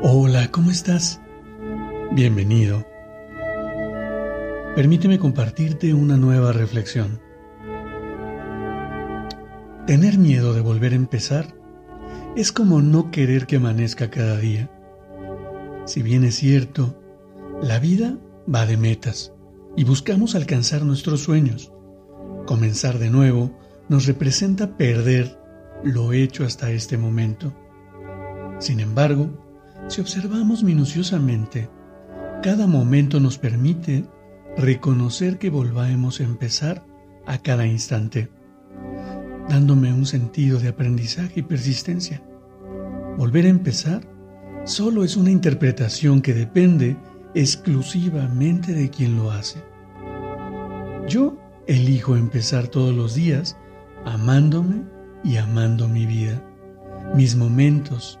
Hola, ¿cómo estás? Bienvenido. Permíteme compartirte una nueva reflexión. Tener miedo de volver a empezar es como no querer que amanezca cada día. Si bien es cierto, la vida va de metas y buscamos alcanzar nuestros sueños. Comenzar de nuevo nos representa perder lo hecho hasta este momento. Sin embargo, si observamos minuciosamente, cada momento nos permite reconocer que volvamos a empezar a cada instante, dándome un sentido de aprendizaje y persistencia. Volver a empezar solo es una interpretación que depende exclusivamente de quien lo hace. Yo elijo empezar todos los días amándome y amando mi vida, mis momentos,